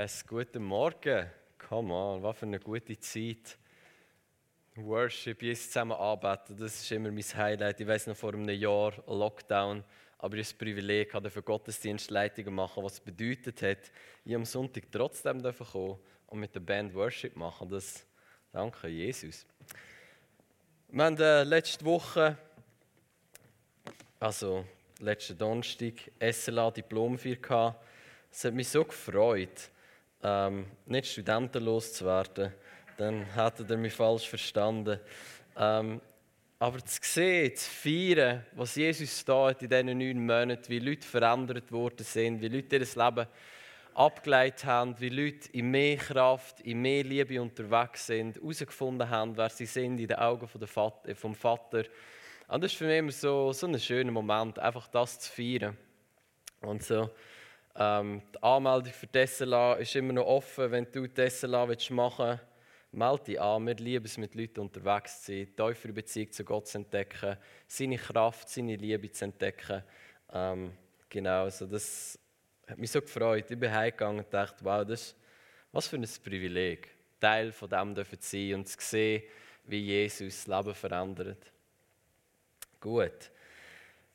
Es guten Morgen. Come on, was für eine gute Zeit. Worship, Jesus zusammen arbeiten, das ist immer mein Highlight. Ich weiß noch vor einem Jahr Lockdown, aber ich das Privileg hatte, für Gottesdienstleitungen machen, was bedeutet hat, ich am Sonntag trotzdem kommen und mit der Band Worship machen. Das danke Jesus. Wir haben äh, letzte Woche, also letzten Donnerstag, SLA Diplomfeier gehabt. Es hat mich so gefreut ähm, nicht studentenlos zu werden, dann hätte er mich falsch verstanden. Ähm, aber zu sehen, zu feiern, was Jesus da in diesen neun Monaten, wie Leute verändert worden sind, wie Leute ihr Leben abgeleitet haben, wie Leute in mehr Kraft, in mehr Liebe unterwegs sind, herausgefunden haben, wer sie sind in den Augen vom Vater. Und das ist für mich immer so, so ein schöner Moment, einfach das zu feiern. Und so, ähm, die Anmeldung für SLA ist immer noch offen. Wenn du SLA machen willst, melde dich an. Wir lieben es, mit Leuten unterwegs zu sein, tiefere Beziehung zu Gott zu entdecken, seine Kraft, seine Liebe zu entdecken. Ähm, genau, also das hat mich so gefreut. Ich bin heimgegangen und dachte, wow, das was für ein Privileg, Teil von dem zu sein und zu sehen, wie Jesus das Leben verändert. Gut.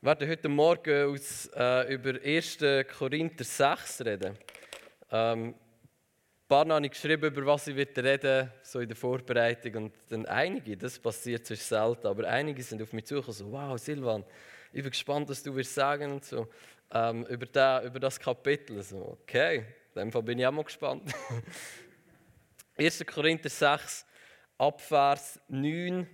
Wir werden heute Morgen aus, äh, über 1. Korinther 6 reden. Ähm, paar habe ich geschrieben, über was ich reden werde, so in der Vorbereitung. Und dann einige, das passiert zwischen selten, aber einige sind auf mich zugekommen, so, wow, Silvan, ich bin gespannt, was du wirst sagen und so, ähm, über, den, über das Kapitel. So, okay, in dem Fall bin ich auch mal gespannt. 1. Korinther 6, Abvers 9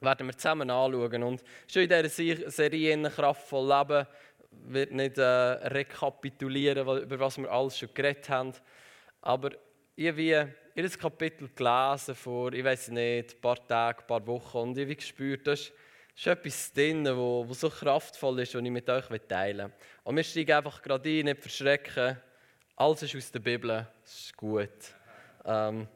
werden wir zusammen anschauen. Und schon in dieser Serie «Kraftvoll Leben» wird nicht äh, rekapitulieren, über was wir alles schon geredet haben. Aber ich habe jedes Kapitel gelesen vor, ich weiß nicht, ein paar Tagen, ein paar Wochen und ich habe gespürt, da ist, etwas drin, wo so kraftvoll ist, was ich mit euch teilen will. Und wir steigen einfach gerade ein, nicht verschrecken. Alles ist aus der Bibel, das ist gut. Ähm,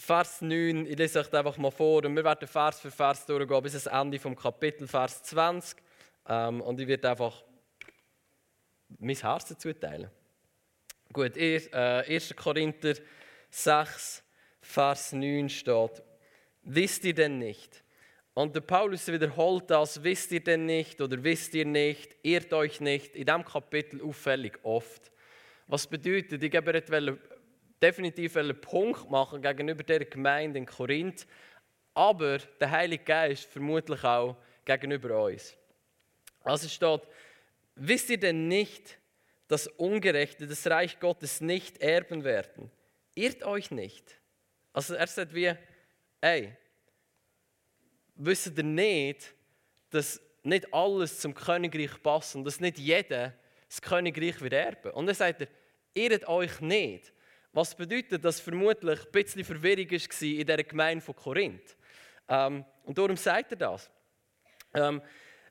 Vers 9, ich lese euch einfach mal vor und wir werden Vers für Vers durchgehen bis zum Ende vom Kapitel, Vers 20. Ähm, und ich werde einfach mein Herz dazu teilen. Gut, äh, 1. Korinther 6, Vers 9 steht, wisst ihr denn nicht? Und der Paulus wiederholt das, wisst ihr denn nicht oder wisst ihr nicht, irrt euch nicht, in diesem Kapitel auffällig oft. Was bedeutet, ich gebe definitiv einen Punkt machen gegenüber der Gemeinde in Korinth, aber der Heilige Geist vermutlich auch gegenüber uns. Also steht, wisst ihr denn nicht, dass Ungerechte das Reich Gottes nicht erben werden? Irrt euch nicht. Also er sagt wie, ey, wisst ihr nicht, dass nicht alles zum Königreich passt und dass nicht jeder das Königreich wird erben. Und dann sagt er, irrt euch nicht. Was bedeutet, dass vermutlich ein bisschen Verwirrung war in der Gemeinde von Korinth. Ähm, und darum sagt er das. Ähm,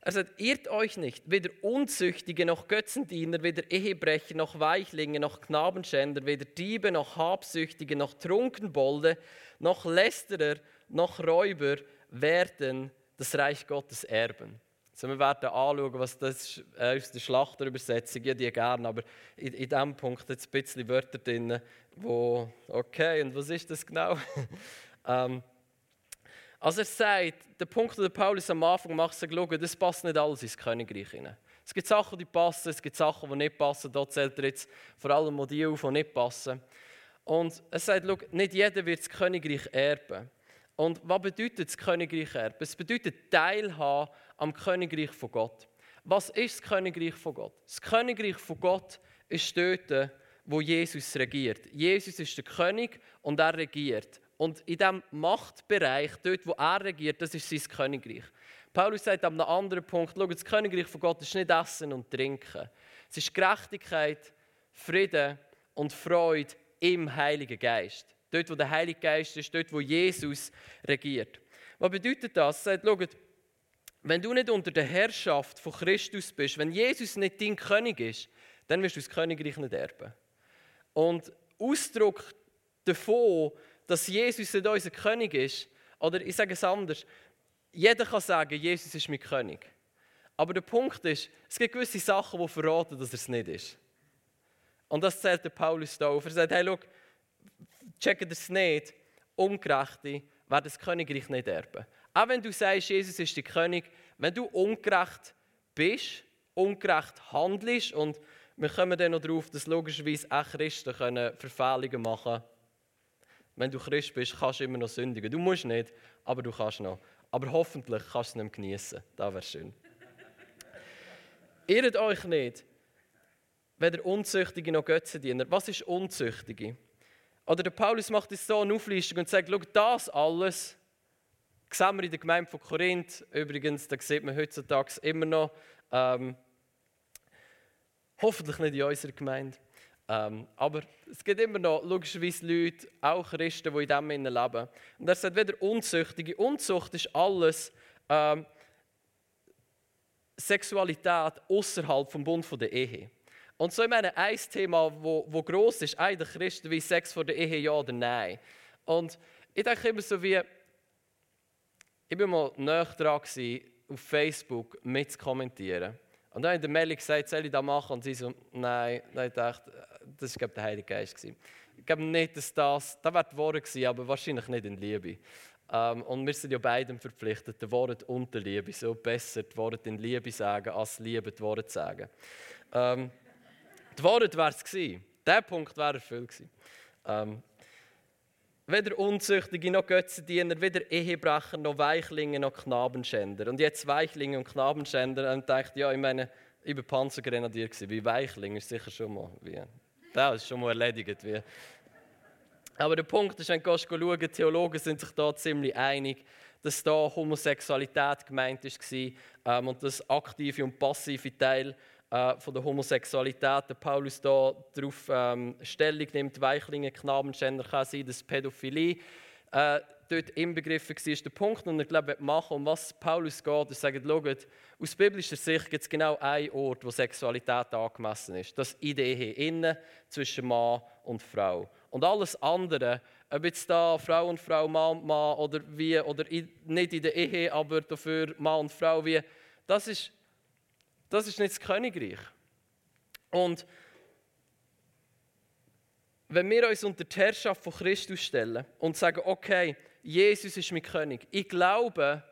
er sagt, irrt euch nicht, weder Unzüchtige noch Götzendiener, weder Ehebrecher noch Weichlinge noch Knabenschänder, weder Diebe noch Habsüchtige noch Trunkenbolde noch Lästerer noch Räuber werden das Reich Gottes erben. So, wir werden anschauen, was das ist, äh, aus der Schlachterübersetzung, ja, die gerne, aber in, in diesem Punkt jetzt ein bisschen Wörter drin, wo, okay, und was ist das genau? ähm, also er sagt, der Punkt, den Paulus am Anfang macht, sagt, schau, das passt nicht alles ins Königreich hinein. Es gibt Sachen, die passen, es gibt Sachen, die nicht passen. Da zählt er jetzt vor allem die auf, die nicht passen. Und er sagt, schau, nicht jeder wird das Königreich erben. Und was bedeutet das Königreich erben? Es bedeutet Teilhaben am Königreich von Gott. Was ist das Königreich von Gott? Das Königreich von Gott ist dort, wo Jesus regiert. Jesus ist der König und er regiert. Und in diesem Machtbereich, dort wo er regiert, das ist sein Königreich. Paulus sagt an einem anderen Punkt, schau, das Königreich von Gott ist nicht Essen und Trinken. Es ist Gerechtigkeit, Frieden und Freude im Heiligen Geist. Dort, wo der Heilige Geist ist, dort, wo Jesus regiert. Was bedeutet das? Er sagt, schaut, wenn du nicht unter der Herrschaft von Christus bist, wenn Jesus nicht dein König ist, dann wirst du das Königreich nicht erben. Und Ausdruck davon, dass Jesus nicht unser König ist, oder ich sage es anders, jeder kann sagen, Jesus ist mein König. Aber der Punkt ist, es gibt gewisse Sachen, die verraten, dass er es nicht ist. Und das zählt der Paulus da auf. Er sagt, hey, schau, checkt das nicht. Ungerechte werden das Königreich nicht erben. Auch wenn du sagst, Jesus ist der König, wenn du ungerecht bist, ungerecht handelst und wir kommen dann noch darauf, dass logischerweise auch Christen können Verfehlungen machen können. Wenn du Christ bist, kannst du immer noch sündigen. Du musst nicht, aber du kannst noch. Aber hoffentlich kannst du es nicht genießen. Das wäre schön. Irrt euch nicht, weder Unzüchtige noch Götzendiener. Was ist Unzüchtige? Oder der Paulus macht es so eine Auflistung und sagt, schau, das alles sehen wir in der Gemeinde von Korinth. Übrigens, da sieht man heutzutage immer noch. Ähm, hoffentlich nicht in unserer Gemeinde. Ähm, aber es gibt immer noch logischerweise Leute, auch Christen, die in Innen leben. Und er sagt wieder Unzüchtige. Unzucht ist alles ähm, Sexualität außerhalb vom Bund der Ehe. Und so, ich meine, ein Thema, wo, wo gross ist, eigentlich Christen, wie Sex vor der Ehe, ja oder nein. Und ich denke immer so wie, ich war mal näher dran, auf Facebook mitzukommentieren. Und dann hat der Melli gesagt, soll ich das machen? Und sie so, nein. Dann ich das war der Heilige Geist. Ich glaube nicht, dass das, das wäre die Worte gewesen, aber wahrscheinlich nicht in Liebe. Ähm, und wir sind ja beiden verpflichtet, die Worte und die Liebe. So besser die Worte in Liebe sagen, als Liebe die Worte sagen. Ähm, die Worte wäre es gewesen. Der Punkt wäre erfüllt gewesen. Ähm, weder Unzüchtige noch Götzendiener, weder Ehebrecher noch Weichlinge noch Knabenschänder. Und jetzt Weichlinge und Knabenschänder und dachte, ja, ich meine, ich war Panzergrenadier, wie Weichling ist sicher schon mal, wie, das ist schon mal erledigt. Wie. Aber der Punkt ist, wenn du schauen, Theologen sind sich da ziemlich einig, dass da Homosexualität gemeint war ähm, und das aktive und passive Teil äh, von der Homosexualität, der Paulus da darauf ähm, Stellung nimmt, Weichlinge, Knabenschänder kann sein, dass Pädophilie äh, dort inbegriffen war, ist der Punkt, und ich glaube, machen, um was Paulus geht, ist sagen, schaut, aus biblischer Sicht gibt es genau einen Ort, wo Sexualität angemessen ist. Das in der Ehe, innen, zwischen Mann und Frau. Und alles andere, ob jetzt da Frau und Frau, Mann und Mann oder wie, oder in, nicht in der Ehe, aber dafür Mann und Frau, wie, das ist das ist nicht das Königreich. Und wenn wir uns unter die Herrschaft von Christus stellen und sagen, okay, Jesus ist mein König, ich glaube,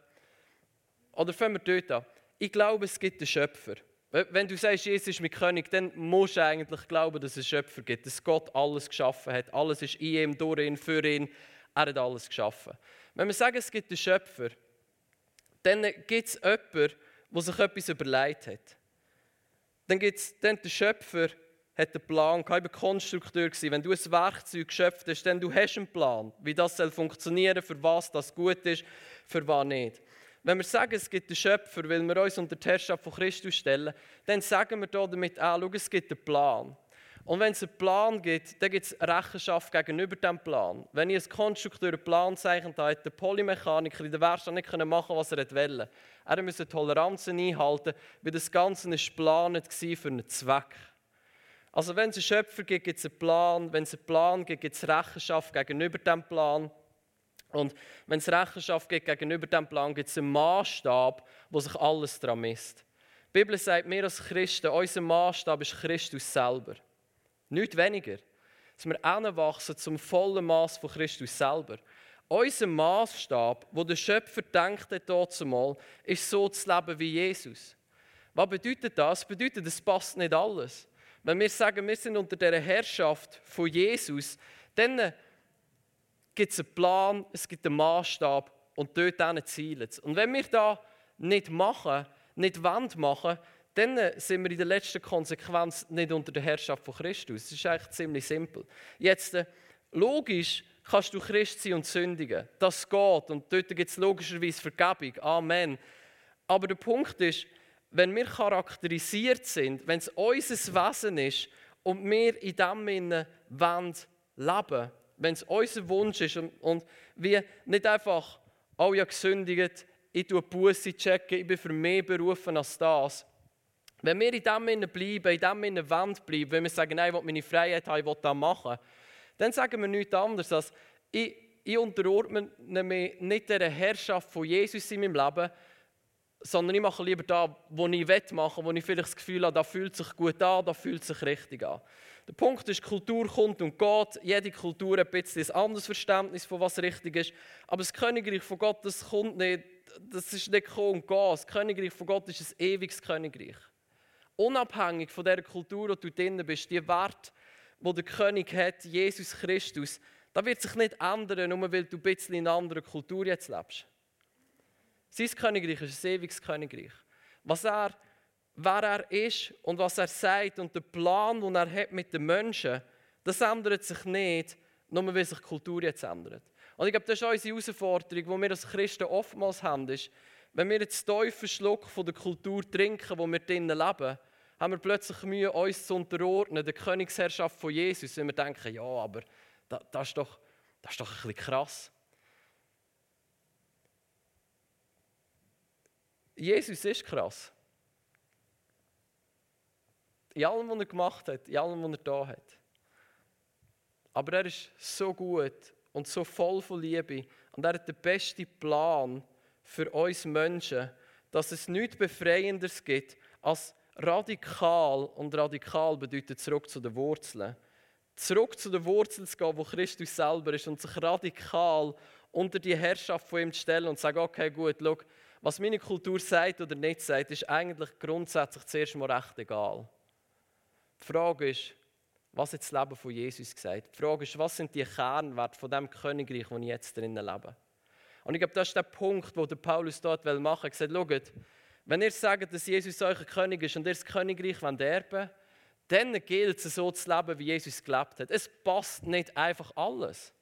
oder fangen wir dort an, ich glaube, es gibt einen Schöpfer. Wenn du sagst, Jesus ist mein König, dann musst du eigentlich glauben, dass es einen Schöpfer gibt, dass Gott alles geschaffen hat. Alles ist in ihm, durch ihn, für ihn. Er hat alles geschaffen. Wenn wir sagen, es gibt einen Schöpfer, dann gibt es jemanden, der sich etwas überlegt hat. Dann gibt es der Schöpfer, hat einen Plan, war Konstrukteur. Wenn du ein Werkzeug geschöpft hast, dann du hast einen Plan, wie das soll funktionieren, für was das gut ist, für was nicht. Wenn wir sagen, es gibt einen Schöpfer, weil wir uns unter die Herrschaft von Christus stellen, dann sagen wir damit auch, schau, es gibt einen Plan. Und wenn es einen Plan gibt, dann gibt es Rechenschaft gegenüber diesem Plan. Wenn ich als Konstrukteur einen Plan zeichnet habe, der Polymechaniker in der Werkstatt nicht machen was er wollte. Er musste Toleranzen einhalten, weil das Ganze war für einen Zweck. Also wenn es einen Schöpfer gibt, gibt es einen Plan. Wenn es einen Plan gibt, gibt es Rechenschaft gegenüber diesem Plan. Und wenn es Rechenschaft gibt gegenüber diesem Plan, gibt es einen Maßstab, wo sich alles daran misst. Die Bibel sagt, wir als Christen, unser Maßstab ist Christus selber. Nicht weniger. Dass wir anwachsen zum vollen Maß von Christus selber. Unser Maßstab, wo der Schöpfer denkt hat, mal, ist so zu leben wie Jesus. Was bedeutet das? Das bedeutet, es passt nicht alles. Wenn wir sagen, wir sind unter der Herrschaft von Jesus, dann gibt es einen Plan, es gibt einen Maßstab und dort zielen Und wenn wir das nicht machen, nicht wollen machen, dann sind wir in der letzten Konsequenz nicht unter der Herrschaft von Christus. Das ist eigentlich ziemlich simpel. Jetzt, äh, logisch kannst du Christ sein und sündigen. Das geht und dort gibt es logischerweise Vergebung. Amen. Aber der Punkt ist, wenn wir charakterisiert sind, wenn es unser Wesen ist und wir in dem Sinne leben wenn es unser Wunsch ist und, und wir nicht einfach, oh ja, gesündigt, ich tue Buße checken, ich bin für mehr berufen als das, wenn wir in dem bleiben, in dem Wand bleiben, wenn wir sagen, nein, ich will meine Freiheit haben, ich will das machen, dann sagen wir nichts anderes als, ich, ich unterordne mich nicht der Herrschaft von Jesus in meinem Leben, sondern ich mache lieber das, was ich machen will, wo ich vielleicht das Gefühl habe, da fühlt sich gut an, da fühlt sich richtig an. Der Punkt ist, Kultur kommt und geht. Jede Kultur hat ein bisschen ein anderes Verständnis von was richtig ist. Aber das Königreich von Gott, das kommt nicht, das ist nicht kommen und gehen. Das Königreich von Gott ist ein ewiges Königreich. Unabhängig von der Kultur, wo du drin bist, die Wert, wo der König hat, Jesus Christus, da wird sich nicht ändern, nur weil du ein bisschen in einer anderen Kultur jetzt lebst. Sein Königreich ist ein ewiges Königreich. Was er, wer er ist und was er sagt und der Plan, den er hat mit den Menschen, das ändert sich nicht, nur weil sich die Kultur jetzt ändert. Und ich glaube, das ist unsere Herausforderung, die wir als Christen oftmals haben, ist, wenn wir jetzt tiefen Schluck von der Kultur trinken, wo wir drinnen leben, haben wir plötzlich Mühe, uns zu unterordnen, der Königsherrschaft von Jesus. Und wir denken, ja, aber das, das, ist, doch, das ist doch ein bisschen krass. Jesus ist krass. In allem, was er gemacht hat, in allem, was er da hat. Aber er ist so gut und so voll von Liebe. Und er hat den besten Plan für uns Menschen, dass es nichts Befreienderes gibt, als radikal, und radikal bedeutet zurück zu den Wurzeln, zurück zu den Wurzeln zu gehen, wo Christus selber ist, und sich radikal unter die Herrschaft von ihm zu stellen und zu sagen, okay, gut, schau, was meine Kultur sagt oder nicht sagt, ist eigentlich grundsätzlich zuerst mal recht egal. Die Frage ist, was hat das Leben von Jesus gesagt? Die Frage ist, was sind die Kernwerte von dem Königreich, wo ich jetzt drinnen lebe? Und ich glaube, das ist der Punkt, wo der Paulus dort machen will. Er sagt, schaut, wenn ihr sagt, dass Jesus euer König ist und ihr das Königreich erben wollt, dann gilt es so zu leben, wie Jesus gelebt hat. Es passt nicht einfach alles.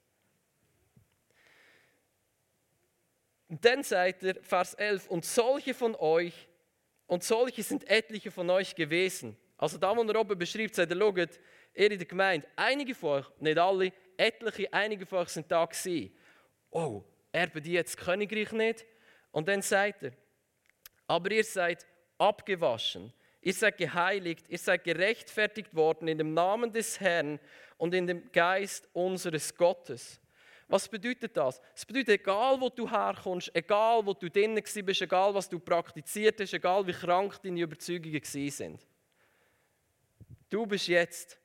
Und dann sagt er, Vers 11, und solche von euch, und solche sind etliche von euch gewesen. Also da, wo er oben beschreibt, sagt er, schaut, ihr in der Gemeinde, einige von euch, nicht alle, etliche, einige von euch sind da gewesen. Oh, erben die jetzt das Königreich nicht? Und dann sagt er, aber ihr seid abgewaschen, ihr seid geheiligt, ihr seid gerechtfertigt worden in dem Namen des Herrn und in dem Geist unseres Gottes. Was bedeutet das? Es bedeutet, egal wo du herkommst, egal wo du drinnen bist, egal was du praktiziert hast, egal wie krank deine Überzeugungen sind, du bist jetzt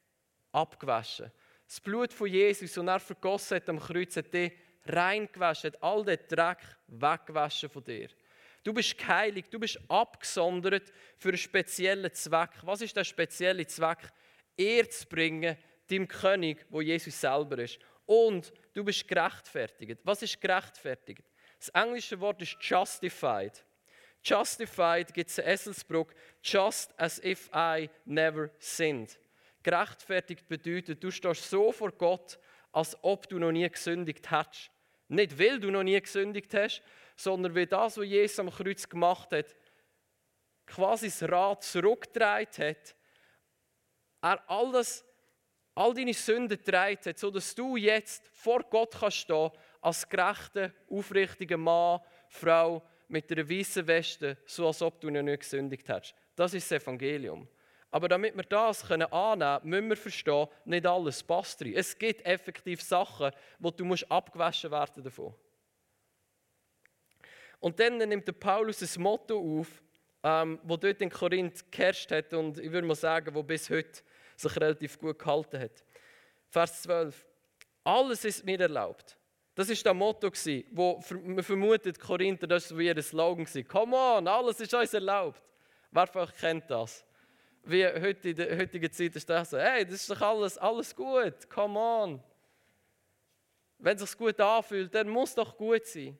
abgewaschen. Das Blut von Jesus, und er vergossen hat am Kreuz, hat dich reingewaschen, hat all den Dreck weggewaschen von dir. Du bist geheiligt, du bist abgesondert für einen speziellen Zweck. Was ist der spezielle Zweck? Ehr zu bringen, dem König, wo Jesus selber ist. Und du bist gerechtfertigt. Was ist gerechtfertigt? Das englische Wort ist justified. Justified gibt es in Esselsbruck, just as if I never sinned. Gerechtfertigt bedeutet, du stehst so vor Gott, als ob du noch nie gesündigt hättest. Nicht weil du noch nie gesündigt hast, sondern weil das, was Jesus am Kreuz gemacht hat, quasi das Rad zurückgedreht hat, er alles, all deine Sünden gedreht hat, sodass du jetzt vor Gott kannst stehen als gerechter, aufrichtiger Mann, Frau mit einer weißen Weste, so als ob du noch nicht gesündigt hättest. Das ist das Evangelium. Aber damit wir das können annehmen können, müssen wir verstehen, nicht alles passt rein. Es gibt effektiv Sachen, wo du musst abgewaschen werden davon. Und dann nimmt der Paulus ein Motto auf, ähm, wo dort in Korinth geherrscht hat und ich würde mal sagen, wo bis heute sich relativ gut gehalten hat. Vers 12. Alles ist mir erlaubt. Das ist das Motto, wo man vermutet, Korinther, das war ihr Slogan. Come on, alles ist uns erlaubt. Wer von euch kennt das? Wie heute in der heutigen Zeit ist das so, hey, das ist doch alles, alles gut, come on. Wenn es sich gut anfühlt, dann muss doch gut sein.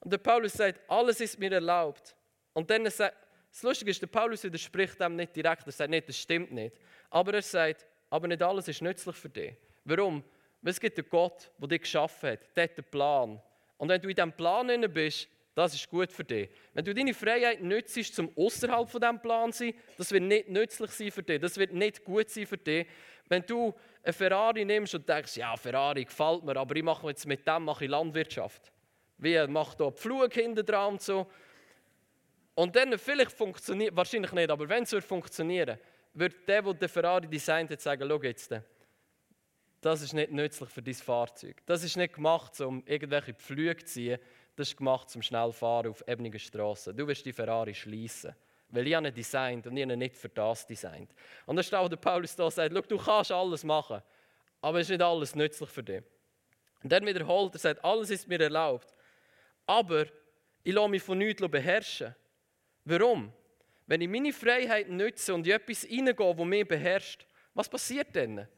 Und der Paulus sagt, alles ist mir erlaubt. Und dann sagt, das Lustige ist, der Paulus widerspricht dem nicht direkt. Er sagt nicht, das stimmt nicht. Aber er sagt, aber nicht alles ist nützlich für dich. Warum? Weil es gibt einen Gott, der dich geschaffen hat. Der hat einen Plan. Und wenn du in diesem Plan drin bist, das ist gut für dich. Wenn du deine Freiheit nützt, zum außerhalb von diesem Plan sein, das wird nicht nützlich sein für dich. Das wird nicht gut sein für dich. Wenn du eine Ferrari nimmst und denkst, ja, Ferrari gefällt mir, aber ich mache jetzt mit dem mache ich Landwirtschaft. Wie macht da Pflug hinten dran und so. Und dann vielleicht funktioniert, wahrscheinlich nicht, aber wenn es funktionieren würde, der, der den Ferrari designt hat, sagen, schau jetzt, das ist nicht nützlich für dein Fahrzeug. Das ist nicht gemacht, um irgendwelche Pflüge zu ziehen. Das ist gemacht zum schnell fahren auf ebenigen Straßen. Du wirst die Ferrari schließen. Weil ich ihn designt und ich ihn nicht für das designt. Und dann steht der Paulus da und sagt, du kannst alles machen, aber es ist nicht alles nützlich für dich. Und dann wiederholt er, sagt, alles ist mir erlaubt, aber ich lasse mich von nichts beherrschen. Warum? Wenn ich meine Freiheit nütze und in etwas reingehe, das mich beherrscht, was passiert dann?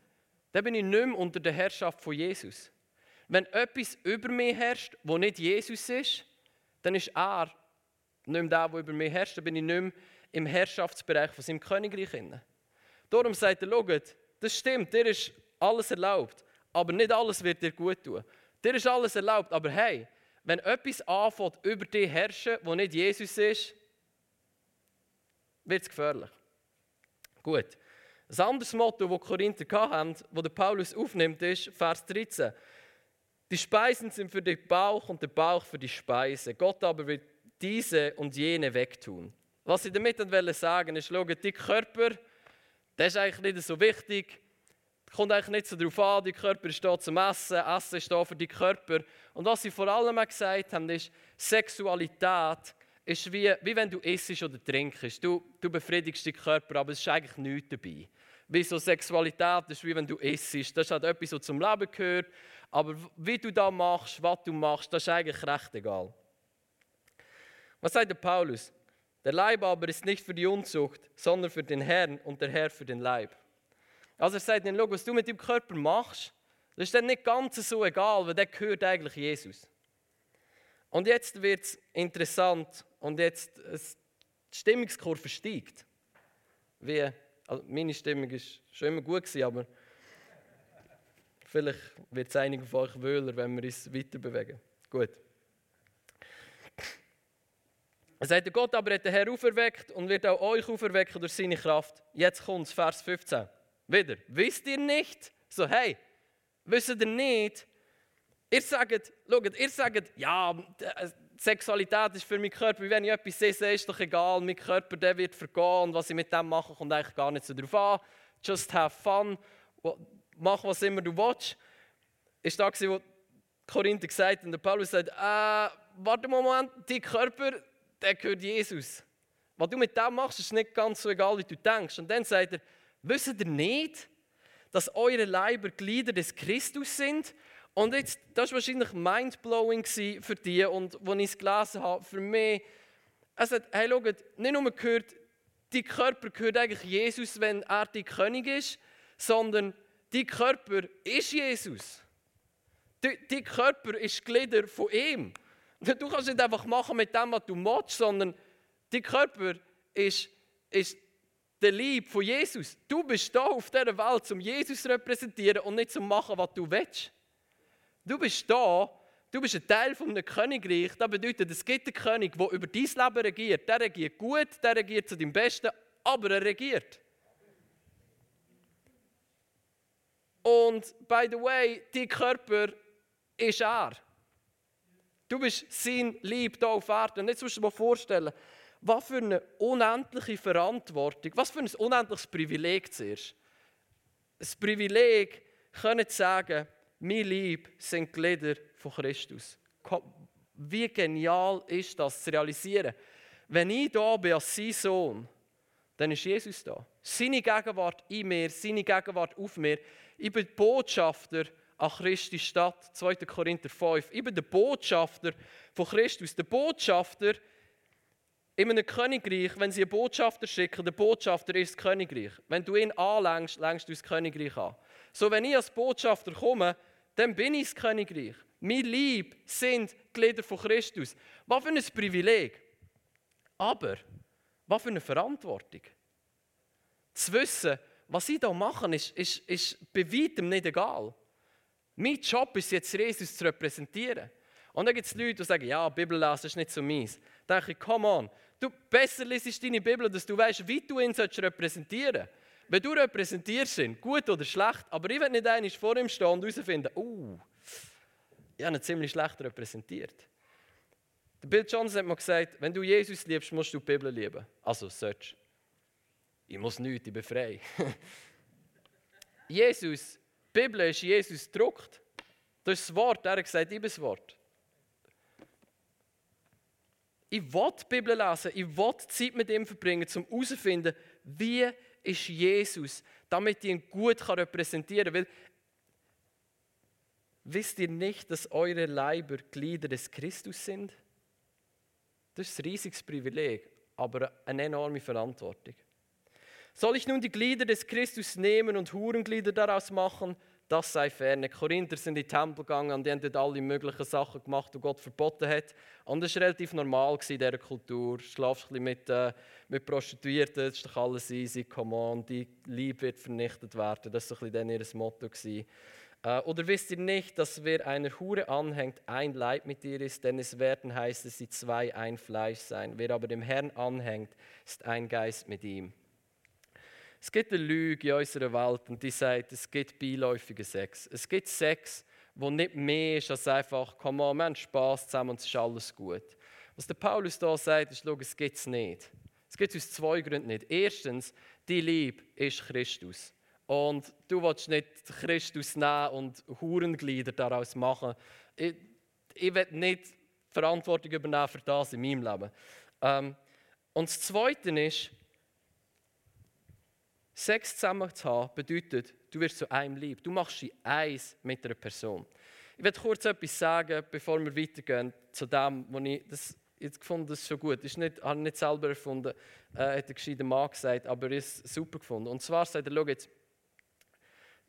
Dann bin ich nicht mehr unter der Herrschaft von Jesus. Wenn etwas über mich herrscht, wo nicht Jesus ist, dann ist er nicht mehr der, der über mich herrscht, dann bin ich nicht mehr im Herrschaftsbereich von seinem Königreich. Darum sagt er, schaut, das stimmt, dir ist alles erlaubt, aber nicht alles wird dir gut tun. Dir ist alles erlaubt, aber hey, wenn etwas anfängt, über dich herrschen, wo nicht Jesus ist, wird es gefährlich. Gut. Ein anderes Motto, das die Korinther hatten, das der Paulus aufnimmt, ist Vers 13. Die Speisen sind für den Bauch und der Bauch für die Speise. Gott aber wird diese und jene wegtun. Was ich damit sagen ist, schau, die Körper, das ist eigentlich nicht so wichtig. Kommt eigentlich nicht so darauf an, die Körper ist da zum Essen, Essen ist da für die Körper. Und was sie vor allem gesagt haben, ist, Sexualität ist wie, wie wenn du isst oder trinkst. Du, du befriedigst den Körper, aber es ist eigentlich nichts dabei. Wie so Sexualität ist wie wenn du isst. Das halt etwas, was zum Leben gehört. Aber wie du das machst, was du machst, das ist eigentlich recht egal. Was sagt der Paulus? Der Leib aber ist nicht für die Unzucht, sondern für den Herrn und der Herr für den Leib. Also er sagt ihnen, was du mit dem Körper machst, das ist dann nicht ganz so egal, weil der gehört eigentlich Jesus. Und jetzt wird es interessant und jetzt die Stimmungskurve steigt. Wie, also meine Stimmung ist schon immer gut gewesen, aber vielleicht wird es einigen von euch wöhler, wenn wir uns weiter bewegen. Gut. Er sagt, Gott aber hat den Herr auferweckt und wird auch euch auferwecken durch seine Kraft. Jetzt kommt Vers 15. Wieder. Wisst ihr nicht? So, hey, wisst ihr nicht, Ihr sagt, schaut, ihr sagt, ja, äh, Sexualität ist für meinen Körper, wenn ich etwas sehe, ist doch egal, mein Körper der wird vergehen und was ich mit dem mache, kommt eigentlich gar nicht so drauf an. Just have fun, mach was immer du willst. Ist da wo Korinther gesagt und der Paulus sagt, äh, warte mal, Moment, dein Körper, der gehört Jesus. Was du mit dem machst, ist nicht ganz so egal, wie du denkst. Und dann sagt er, wisst ihr nicht, dass eure Leiber Glieder des Christus sind und jetzt, das war wahrscheinlich mindblowing für die und als ich es gelesen habe, für mich, er sagt, hey, schaut, nicht nur gehört, die Körper gehört eigentlich Jesus, wenn er der König ist, sondern die Körper ist Jesus. Die, die Körper ist Glieder von ihm. Du kannst nicht einfach machen mit dem, was du machst, sondern die Körper ist, ist der Lieb von Jesus. Du bist da auf dieser Welt, um Jesus zu repräsentieren und nicht zu machen, was du willst. Du bist da, du bist ein Teil von einem Königreich. Das bedeutet, es gibt einen König, der über dein Leben regiert. Der regiert gut, der regiert zu deinem Besten, aber er regiert. Und by the way, dein Körper ist er. Du bist sein Lieb hier auf Erden. Und jetzt musst du dir mal vorstellen, was für eine unendliche Verantwortung, was für ein unendliches Privileg zuerst. Ein Privileg, können zu sagen, mein Lieb sind Glieder von Christus. Wie genial ist das zu realisieren? Wenn ich da bin als sein Sohn, dann ist Jesus da. Seine Gegenwart in mir, seine Gegenwart auf mir. Ich bin Botschafter an Christi Stadt, 2. Korinther 5. Ich bin der Botschafter von Christus. Der Botschafter in einem Königreich, wenn sie einen Botschafter schicken, der Botschafter ist das Königreich. Wenn du ihn anlängst, längst du das Königreich an. So, wenn ich als Botschafter komme, dann bin ich das Königreich. Mein Lieb sind Glieder von Christus. Was für ein Privileg. Aber, was für eine Verantwortung. Zu wissen, was ich hier mache, ist, ist, ist bei weitem nicht egal. Mein Job ist jetzt, Jesus zu repräsentieren. Und dann gibt es Leute, die sagen, ja, Bibel lesen ist nicht so meins. Da denke ich, come on, du besser liest deine Bibel, dass du weißt, wie du ihn repräsentieren sollst. Wenn du repräsentierst ihn, gut oder schlecht, aber ich will nicht einmal vor ihm stehen und herausfinden, oh, ich habe ihn ziemlich schlecht repräsentiert. Der Bill Johnson hat mal gesagt, wenn du Jesus liebst, musst du die Bibel lieben. Also, sollst Ich muss nichts, ich bin frei. Jesus, die Bibel ist Jesus gedruckt. Das ist das Wort, er hat gesagt, ich bin das Wort. Ich will die Bibel lesen, ich will Zeit mit ihm verbringen, um herauszufinden, wie ist Jesus, damit ich ihn gut repräsentieren kann. Weil, wisst ihr nicht, dass eure Leiber Glieder des Christus sind? Das ist ein riesiges Privileg, aber eine enorme Verantwortung. Soll ich nun die Glieder des Christus nehmen und Hurenglieder daraus machen? Das sei ferne. Korinther sind in den Tempel gegangen und die haben dort alle möglichen Sachen gemacht, die Gott verboten hat. Und das war relativ normal in dieser Kultur. Du schlafst ein bisschen mit, äh, mit Prostituierten, das ist doch alles easy, come on, die Liebe wird vernichtet werden. Das war so ein bisschen ihr Motto. Gewesen. Äh, oder wisst ihr nicht, dass wer einer Hure anhängt, ein Leib mit ihr ist, denn es werden heißt es, sie zwei ein Fleisch sein. Wer aber dem Herrn anhängt, ist ein Geist mit ihm. Es gibt eine Lüge in unserer Welt und die sagt, es gibt beiläufigen Sex. Es gibt Sex, wo nicht mehr ist als einfach, komm on, wir haben Spass zusammen und es ist alles gut. Was der Paulus da sagt, ist, schau, es gibt es nicht. Es gibt aus zwei Gründen nicht. Erstens, die Liebe ist Christus. Und du willst nicht Christus nehmen und Hurenglieder daraus machen. Ich, ich will nicht Verantwortung übernehmen für das in meinem Leben. Ähm, und das Zweite ist, Sex zusammen zu haben, bedeutet, du wirst zu einem lieb. Du machst dich eins mit einer Person. Ich werde kurz etwas sagen, bevor wir weitergehen zu dem, was ich das jetzt gefunden das ist schon gut. Das nicht, habe ich nicht selber erfunden, äh, hat der gescheite Mann gesagt, aber er ist super gefunden. Und zwar sagt er, schau jetzt,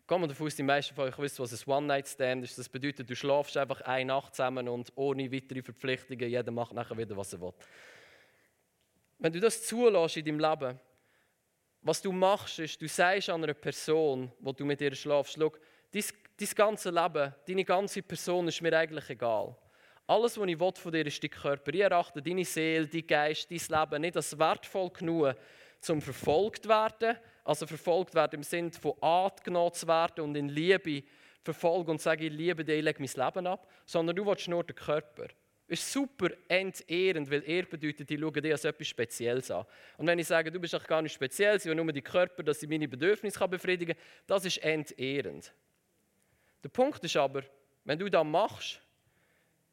wir davon aus, die meisten von euch wissen, was ein One-Night-Stand ist. Das bedeutet, du schlafst einfach eine Nacht zusammen und ohne weitere Verpflichtungen. Jeder macht nachher wieder, was er will. Wenn du das zulässt in deinem Leben, was du machst, ist, du sagst an einer Person, wo du mit ihr schlafst, schau, dein, dein ganze Leben, deine ganze Person ist mir eigentlich egal. Alles, was ich will von dir, ist dein Körper. Ich erachte deine Seele, dein Geist, dein Leben nicht als wertvoll genug, zum verfolgt werden. Also verfolgt werden im Sinne von angenommen zu werden und in Liebe verfolgen und sagen, ich liebe dich, ich lege mein Leben ab. Sondern du willst nur den Körper ist super entehrend, weil er bedeutet, ich schaue dich als etwas Spezielles an. Und wenn ich sage, du bist auch gar nicht speziell, ich will nur die Körper, dass ich meine Bedürfnisse befriedigen kann, das ist entehrend. Der Punkt ist aber, wenn du das machst,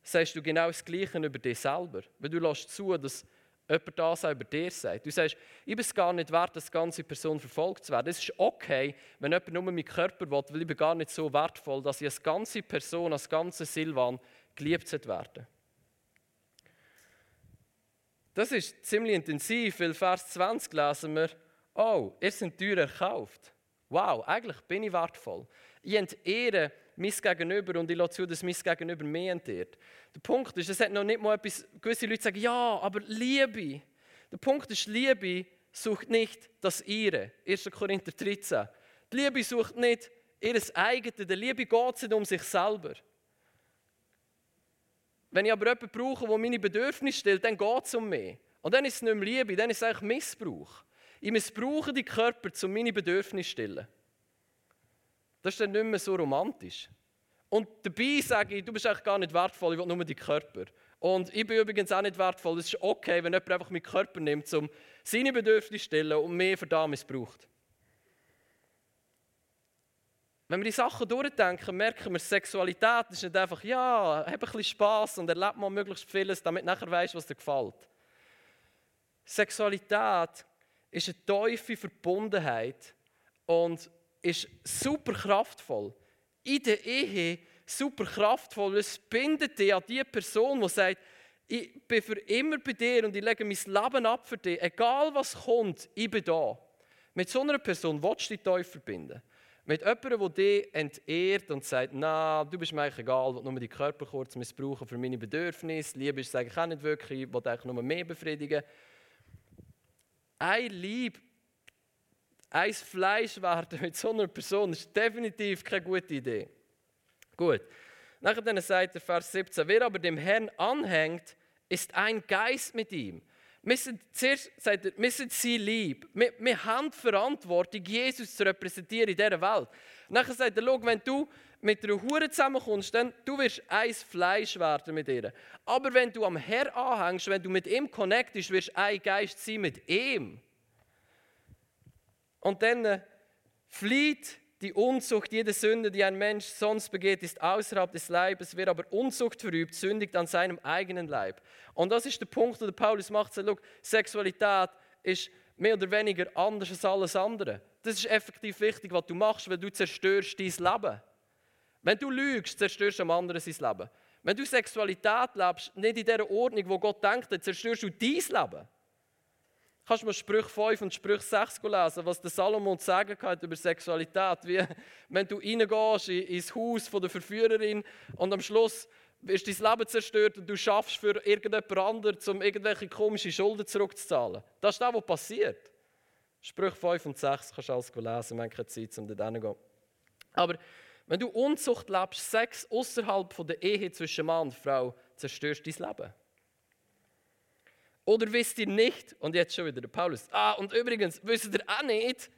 sagst du genau das Gleiche über dich selber. Weil du lässt zu, dass jemand das auch über dir sagt. Du sagst, ich bin es gar nicht wert, dass die ganze Person verfolgt zu werden. Es ist okay, wenn jemand nur meinen Körper will, weil ich bin gar nicht so wertvoll, dass ich als ganze Person, als ganze Silvan geliebt werden das ist ziemlich intensiv, weil Vers 20 lesen wir, oh, ihr seid teuer erkauft. Wow, eigentlich bin ich wertvoll. Ich entehre mein Gegenüber und ich lasse zu, dass mein Gegenüber mich entehrt. Der Punkt ist, es hat noch nicht mal etwas, gewisse Leute sagen, ja, aber Liebe. Der Punkt ist, Liebe sucht nicht das ihre. 1. Korinther 13. Die Liebe sucht nicht ihres eigenen, der Liebe geht nicht um sich selber. Wenn ich aber jemanden brauche, der meine Bedürfnisse stellt, dann geht es um mich. Und dann ist es nicht mehr Liebe, dann ist es eigentlich Missbrauch. Ich missbrauche die Körper, um meine Bedürfnisse zu stellen. Das ist dann nicht mehr so romantisch. Und dabei sage ich, du bist eigentlich gar nicht wertvoll, ich will nur die Körper. Und ich bin übrigens auch nicht wertvoll. Es ist okay, wenn jemand einfach meinen Körper nimmt, um seine Bedürfnisse zu stellen und mehr für das missbraucht. Wenn wir die Sachen durchdenken, merken wir, Sexualität ist nicht einfach, ja, hab ein bisschen Spass und erlebe mal möglichst vieles, damit nachher weißt, was dir gefällt. Sexualität ist eine tiefe Verbundenheit und ist super kraftvoll. In der Ehe super kraftvoll. Es bindet dich an die Person, die sagt, ich bin für immer bei dir und ich lege mein Leben ab für dich. Egal was kommt, ich bin da. Mit so einer Person willst du dich tief verbinden. Mit jemandem, der dich entehrt und sagt, na, du bist mir eigentlich egal, ich will nur die Körper kurz missbrauchen für meine Bedürfnisse. Liebe ist eigentlich auch nicht wirklich, ich will eigentlich nur mehr befriedigen. Ein Lieb, ein Fleisch werden mit so einer Person ist definitiv keine gute Idee. Gut. Nachher sagt der Vers 17, wer aber dem Herrn anhängt, ist ein Geist mit ihm. Wir sind, zuerst er, wir sind sie lieb. Wir, wir haben die Verantwortung, Jesus zu repräsentieren in dieser Welt. Dann sagt er, schau, wenn du mit einer Hure zusammenkommst, dann du wirst ein Fleisch werden mit ihr. Aber wenn du am Herr anhängst, wenn du mit ihm connectest, wirst du ein Geist sein mit ihm. Und dann äh, flieht Die Unzucht, jede Sünde, die ein Mensch sonst begeht, ist außerhalb des Leibes. Wer aber Unzucht verübt, sündigt an seinem eigenen Leib. Und das ist der Punkt, den Paulus macht. Sagt, look, Sexualität ist mehr oder weniger anders als alles andere. Das ist effektiv wichtig, was du machst, weil du zerstörst dein Leben. Wenn du lügst, zerstörst du am anderen sein Leben. Wenn du Sexualität lebst, nicht in der Ordnung, wo Gott denkt, dann zerstörst du dein Leben. Kannst du mal Sprüche 5 und Sprüche 6 lesen, was der Salomon zu sagen hat über Sexualität. Wie wenn du reingehst ins Haus von der Verführerin und am Schluss ist dein Leben zerstört und du schaffst für irgendjemand anderen, um irgendwelche komischen Schulden zurückzuzahlen. Das ist das, was passiert. Sprüche 5 und 6 kannst du alles lesen, wir haben keine Zeit, um dort hinzugehen. Aber wenn du Unzucht lebst, Sex außerhalb der Ehe zwischen Mann und Frau, zerstörst du dein Leben. Oder wisst ihr nicht, und jetzt schon wieder der Paulus, ah, und übrigens, wisst ihr auch nicht,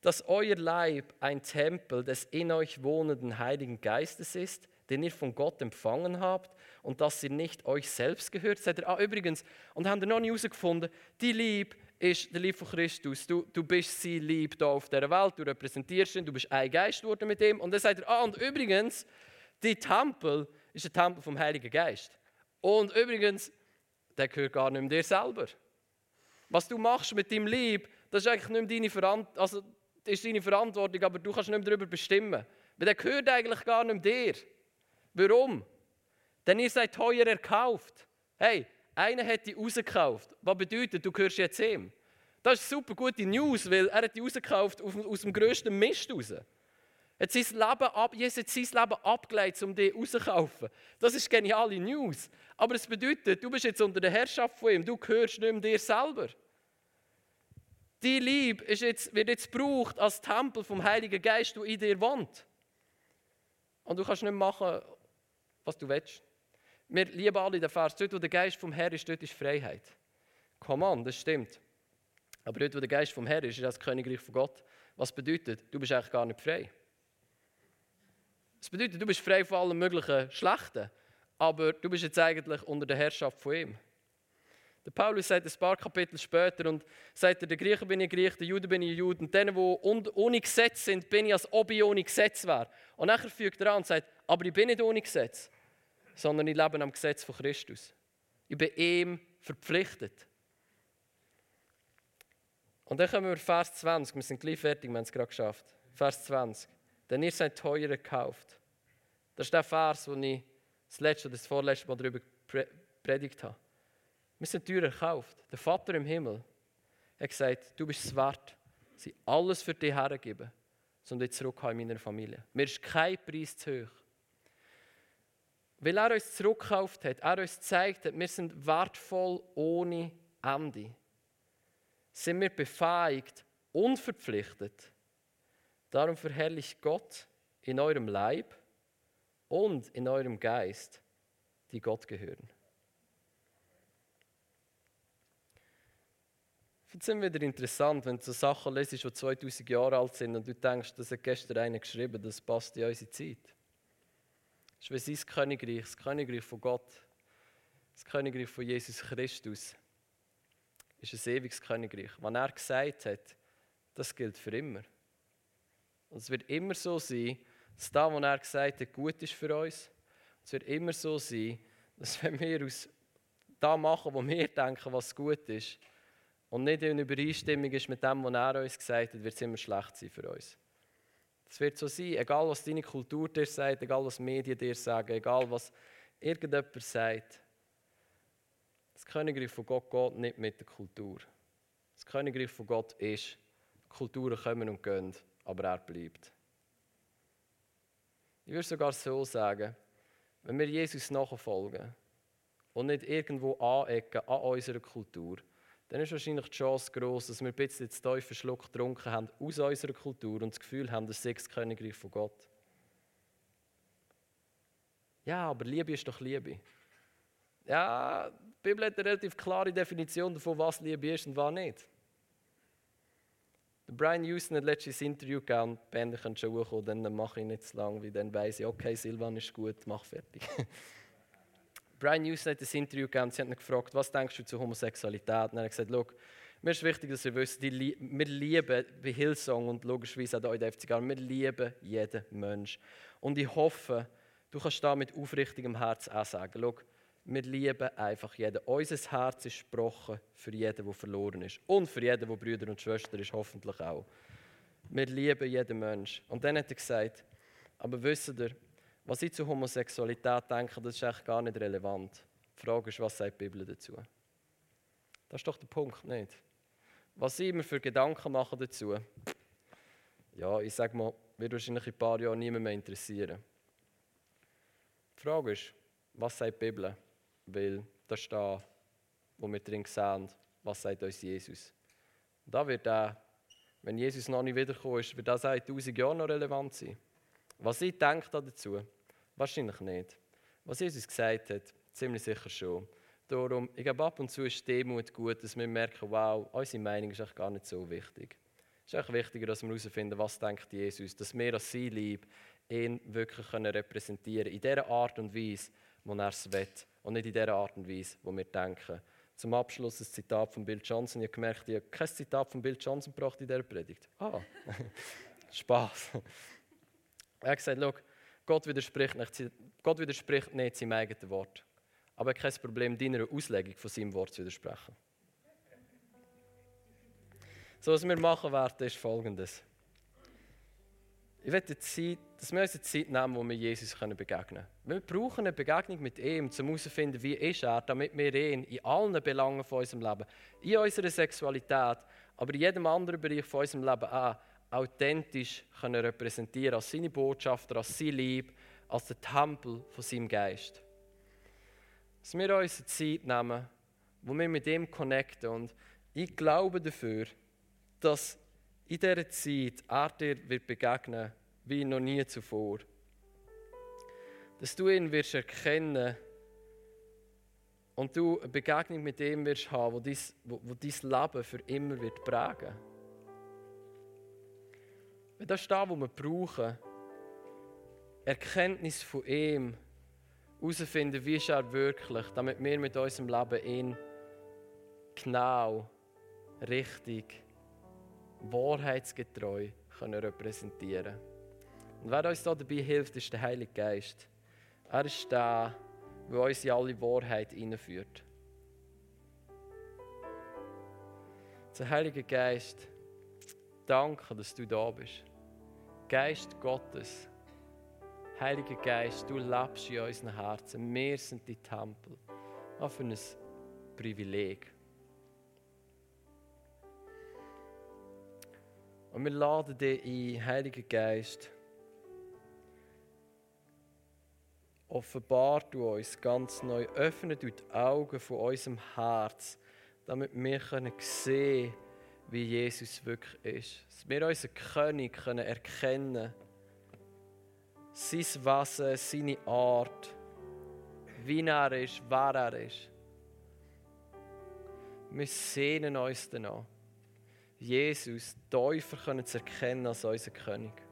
dass euer Leib ein Tempel des in euch wohnenden Heiligen Geistes ist, den ihr von Gott empfangen habt und dass ihr nicht euch selbst gehört. Seid ihr, ah, übrigens, und haben ihr noch nie herausgefunden, die Liebe ist der Liebe von Christus. Du, du bist sein Lieb hier auf dieser Welt, du repräsentierst ihn, du bist ein Geist geworden mit ihm. Und dann sagt er, ah, und übrigens, die Tempel ist ein Tempel vom Heiligen Geist. Und übrigens, der gehört gar nicht mehr dir selber. Was du machst mit deinem Lieb, das ist eigentlich nicht mehr deine, Verant also, ist deine Verantwortung, aber du kannst nicht mehr darüber bestimmen. Weil der gehört eigentlich gar nicht mehr dir. Warum? Denn ihr seid teuer erkauft. Hey, einer hat die rausgekauft. Was bedeutet, du gehörst jetzt ihm? Das ist super gute News, weil er hat die rausgekauft aus dem grössten Mist raus. Hat sein Leben ab, Jesus hat sein Leben abgeleitet, um dich rauszukaufen. Das ist geniale News. Aber es bedeutet, du bist jetzt unter der Herrschaft von ihm, du gehörst nicht mehr dir selber. Die Liebe ist jetzt, wird jetzt gebraucht als Tempel vom Heiligen Geist, der in dir wohnt. Und du kannst nicht machen, was du willst. Wir lieben alle den Vers, dort wo der Geist vom Herrn ist, dort ist Freiheit. Come on, das stimmt. Aber dort wo der Geist vom Herrn ist, ist das Königreich von Gott. Was bedeutet, du bist eigentlich gar nicht frei. Das bedeutet, du bist frei von allem möglichen Schlechten, aber du bist jetzt eigentlich unter der Herrschaft von ihm. Der Paulus sagt ein paar Kapitel später und sagt, der Griechen bin ich Griech, der Juden bin ich Juden, und denen, die ohne Gesetz sind, bin ich, als ob ich ohne Gesetz wäre. Und nachher fügt er an und sagt, aber ich bin nicht ohne Gesetz, sondern ich lebe am Gesetz von Christus. Ich bin ihm verpflichtet. Und dann kommen wir Vers 20, wir sind gleich fertig, wir haben es gerade geschafft. Vers 20. Denn ihr seid teuer gekauft. Das ist der Vers, den ich das letzte oder das vorletzte Mal darüber predigt habe. Wir sind teuer gekauft. Der Vater im Himmel hat gesagt, du bist es wert, sie alles für dich hergeben, um dich zurückzukommen in meiner Familie. Mir ist kein Preis zu hoch. Weil er uns zurückgekauft hat, er uns gezeigt hat, wir sind wertvoll ohne Ende, sind wir befähigt, unverpflichtet. Darum verherrlicht Gott in eurem Leib und in eurem Geist, die Gott gehören. Ich finde es immer wieder interessant, wenn du so Sachen lesest, die 2000 Jahre alt sind und du denkst, das hat gestern einer geschrieben, das passt in unsere Zeit. Das ist wie sein Königreich, das Königreich von Gott, das Königreich von Jesus Christus, ist ein ewiges Königreich. Was er gesagt hat, das gilt für immer. Und es wird immer so sein, dass das, was er gesagt hat, gut ist für uns. Es wird immer so sein, dass wenn wir aus da machen, wo wir denken, was gut ist, und nicht in Übereinstimmung ist mit dem, was er uns gesagt hat, wird es immer schlecht sein für uns. Es wird so sein, egal was deine Kultur dir sagt, egal was Medien dir sagen, egal was irgendjemand sagt. Das Königreich von Gott geht nicht mit der Kultur. Das Königreich von Gott ist, Kulturen kommen und gehen, aber er bleibt. Ich würde sogar so sagen, wenn wir Jesus nachfolgen und nicht irgendwo anecken an unserer Kultur, dann ist wahrscheinlich die Chance groß, dass wir ein bisschen den Teufel Schluck getrunken haben aus unserer Kultur und das Gefühl haben, das das Königreich von Gott. Ja, aber Liebe ist doch Liebe. Ja, die Bibel hat eine relativ klare Definition davon, was Liebe ist und was nicht. Brian Houston hat letztes Interview gegeben die Band kann schon hochkommen, dann mache ich nicht zu lang, weil dann weiss ich, okay, Silvan ist gut, mach fertig. Brian Houston hat das Interview gegeben sie hat ihn gefragt, was denkst du zur Homosexualität? Und er hat gesagt, Mir ist wichtig, dass ihr wisst, wir lieben bei Hillsong und logischerweise auch hier in der FCG, wir lieben jeden Mensch. Und ich hoffe, du kannst da mit aufrichtigem Herz auch sagen, schau, wir lieben einfach jeden. Unser Herz ist gesprochen für jeden, der verloren ist. Und für jeden, der Brüder und Schwester ist, hoffentlich auch. Wir lieben jeden Mensch. Und dann hat er gesagt, aber wisst ihr, was ich zu Homosexualität denke, das ist eigentlich gar nicht relevant. Die Frage ist, was sagt die Bibel dazu? Das ist doch der Punkt, nicht? Was ich mir für Gedanken mache dazu, ja, ich sage mal, wird wahrscheinlich in ein paar Jahren niemand mehr interessieren. Die Frage ist, was sagt die Bibel? Weil das ist da, wo wir drin sehen, was sagt uns Jesus. Und da wird er, wenn Jesus noch nicht wiederkommen ist, wird das in tausend Jahren noch relevant sein. Was ich denke dazu? Wahrscheinlich nicht. Was Jesus gesagt hat, ziemlich sicher schon. Darum, ich glaube, ab und zu ist Demut gut, dass wir merken, wow, unsere Meinung ist eigentlich gar nicht so wichtig. Es ist eigentlich wichtiger, dass wir herausfinden, was denkt Jesus, dass wir als sein Lieb ihn wirklich repräsentieren können, in der Art und Weise, wo er es will und nicht in der Art und Weise, wo wir denken. Zum Abschluss ein Zitat von Bill Johnson. Ich habe gemerkt, ich habe kein Zitat von Bill Johnson gebracht in dieser Predigt. Ah, Spaß. Er hat gesagt, Gott widerspricht, nicht, Gott widerspricht nicht seinem eigenen Wort aber kein Problem, deiner Auslegung von seinem Wort zu widersprechen. So, was wir machen werden, ist folgendes. Ich möchte Zeit, dass wir uns eine Zeit nehmen, wo wir Jesus begegnen können. Wir brauchen eine Begegnung mit ihm, um herauszufinden, wie ist er, damit wir ihn in allen Belangen von unserem Leben, in unserer Sexualität, aber in jedem anderen Bereich von unserem Leben auch authentisch können repräsentieren als seine Botschafter, als sein Lieb, als der Tempel von seinem Geist dass wir uns eine Zeit nehmen, wo wir mit ihm connecten. Und ich glaube dafür, dass in dieser Zeit er dir wird begegnen wie noch nie zuvor. Dass du ihn wirst erkennen und du eine Begegnung mit ihm wirst haben, wo dein, wo, wo dein Leben für immer wird prägen. Das ist das, was wir brauchen. Erkenntnis von ihm herausfinden, wie ist er wirklich, damit wir mit unserem Leben ihn genau, richtig, wahrheitsgetreu können repräsentieren Und wer uns da dabei hilft, ist der Heilige Geist. Er ist der, der uns in alle Wahrheit hineinführt. Der Heilige Geist, danke, dass du da bist. Geist Gottes. Heiliger Geist, du lebst in unseren Herzen. Wir sind die Tempel. Was für ein Privileg. Und wir laden dich ein, Heiliger Geist. Offenbar du uns ganz neu, öffne du die Augen von unserem Herz, damit wir können sehen wie Jesus wirklich ist. Dass wir unseren König können erkennen können sein Wesen, seine Art, wie er ist, wer er ist. Wir sehnen uns danach, Jesus Täufer können zu erkennen als unseren König.